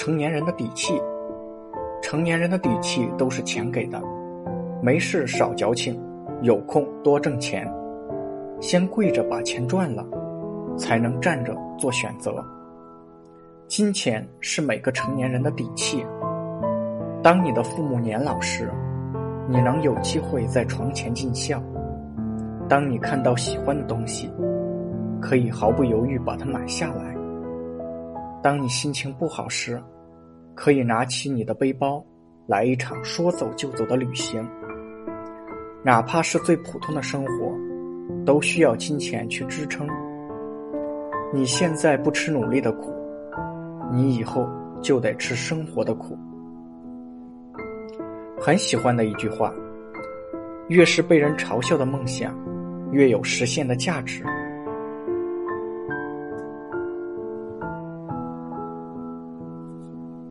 成年人的底气。成年人的底气都是钱给的，没事少矫情，有空多挣钱。先跪着把钱赚了，才能站着做选择。金钱是每个成年人的底气。当你的父母年老时，你能有机会在床前尽孝；当你看到喜欢的东西，可以毫不犹豫把它买下来；当你心情不好时，可以拿起你的背包，来一场说走就走的旅行。哪怕是最普通的生活，都需要金钱去支撑。你现在不吃努力的苦，你以后就得吃生活的苦。很喜欢的一句话：越是被人嘲笑的梦想，越有实现的价值。